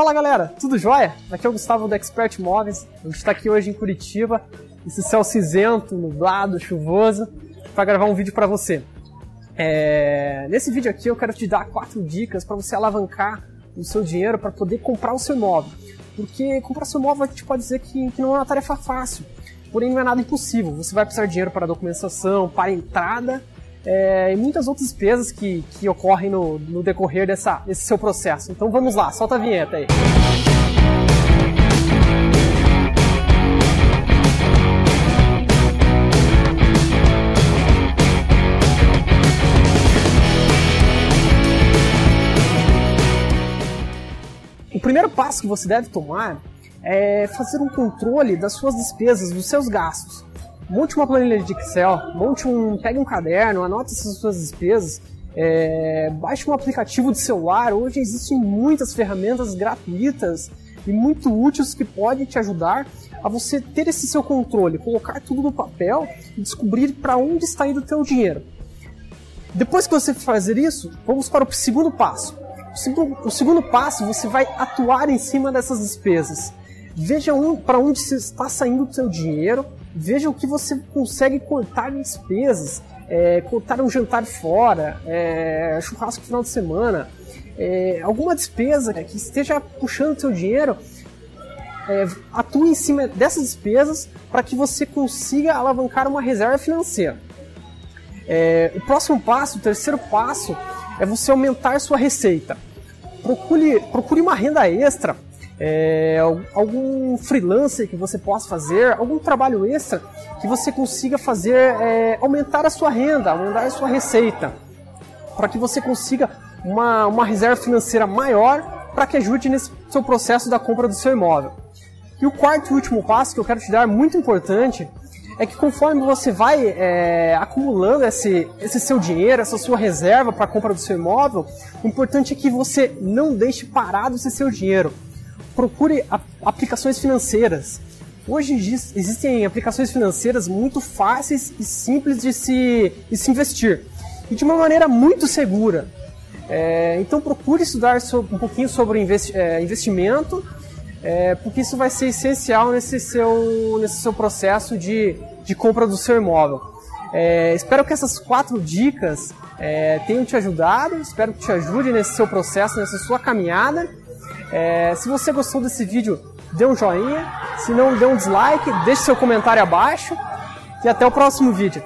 Fala galera, tudo jóia? Aqui é o Gustavo do Expert Móveis. A gente está aqui hoje em Curitiba, esse céu cinzento, nublado, chuvoso, para gravar um vídeo para você. É... Nesse vídeo aqui eu quero te dar quatro dicas para você alavancar o seu dinheiro para poder comprar o seu imóvel. Porque comprar seu imóvel a gente pode dizer que, que não é uma tarefa fácil, porém não é nada impossível. Você vai precisar de dinheiro para documentação, para entrada é, e muitas outras despesas que, que ocorrem no, no decorrer dessa, desse seu processo. Então vamos lá, solta a vinheta aí. O primeiro passo que você deve tomar é fazer um controle das suas despesas, dos seus gastos monte uma planilha de Excel, monte um, pegue um caderno, anote essas suas despesas, é, baixe um aplicativo de celular. Hoje existem muitas ferramentas gratuitas e muito úteis que podem te ajudar a você ter esse seu controle, colocar tudo no papel e descobrir para onde está indo o teu dinheiro. Depois que você fazer isso, vamos para o segundo passo. O segundo, o segundo passo, você vai atuar em cima dessas despesas. Veja um, para onde está saindo o seu dinheiro, veja o que você consegue cortar em despesas, é, cortar um jantar fora, é, churrasco no final de semana, é, alguma despesa que esteja puxando seu dinheiro, é, atue em cima dessas despesas para que você consiga alavancar uma reserva financeira. É, o próximo passo, o terceiro passo, é você aumentar sua receita. Procure, procure uma renda extra é, algum freelancer que você possa fazer, algum trabalho extra que você consiga fazer é, aumentar a sua renda, aumentar a sua receita, para que você consiga uma, uma reserva financeira maior para que ajude nesse seu processo da compra do seu imóvel. E o quarto e último passo que eu quero te dar, muito importante, é que conforme você vai é, acumulando esse, esse seu dinheiro, essa sua reserva para a compra do seu imóvel, o importante é que você não deixe parado esse seu dinheiro procure aplicações financeiras. Hoje existem aplicações financeiras muito fáceis e simples de se, de se investir e de uma maneira muito segura. É, então procure estudar um pouquinho sobre investi é, investimento, é, porque isso vai ser essencial nesse seu, nesse seu processo de, de compra do seu imóvel. É, espero que essas quatro dicas é, tenham te ajudado, espero que te ajude nesse seu processo, nessa sua caminhada. É, se você gostou desse vídeo, dê um joinha. Se não, dê um dislike, deixe seu comentário abaixo. E até o próximo vídeo.